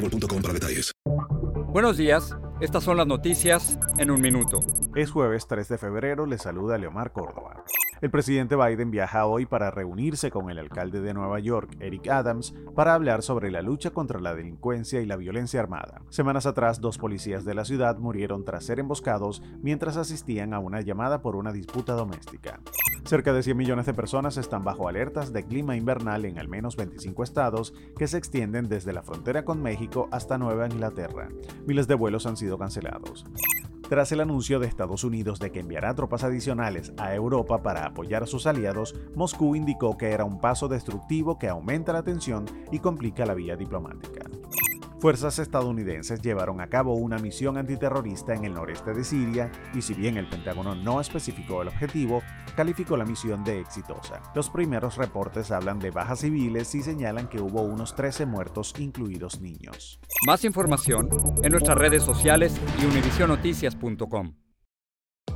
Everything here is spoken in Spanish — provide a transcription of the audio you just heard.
boostmobile.com para detalles. Buenos días, estas son las noticias en un minuto. Es jueves 3 de febrero, le saluda Leomar Córdoba. El presidente Biden viaja hoy para reunirse con el alcalde de Nueva York, Eric Adams, para hablar sobre la lucha contra la delincuencia y la violencia armada. Semanas atrás, dos policías de la ciudad murieron tras ser emboscados mientras asistían a una llamada por una disputa doméstica. Cerca de 100 millones de personas están bajo alertas de clima invernal en al menos 25 estados que se extienden desde la frontera con México hasta Nueva Inglaterra. Miles de vuelos han sido cancelados. Tras el anuncio de Estados Unidos de que enviará tropas adicionales a Europa para apoyar a sus aliados, Moscú indicó que era un paso destructivo que aumenta la tensión y complica la vía diplomática. Fuerzas estadounidenses llevaron a cabo una misión antiterrorista en el noreste de Siria y si bien el Pentágono no especificó el objetivo, calificó la misión de exitosa. Los primeros reportes hablan de bajas civiles y señalan que hubo unos 13 muertos, incluidos niños. Más información en nuestras redes sociales y univisionoticias.com.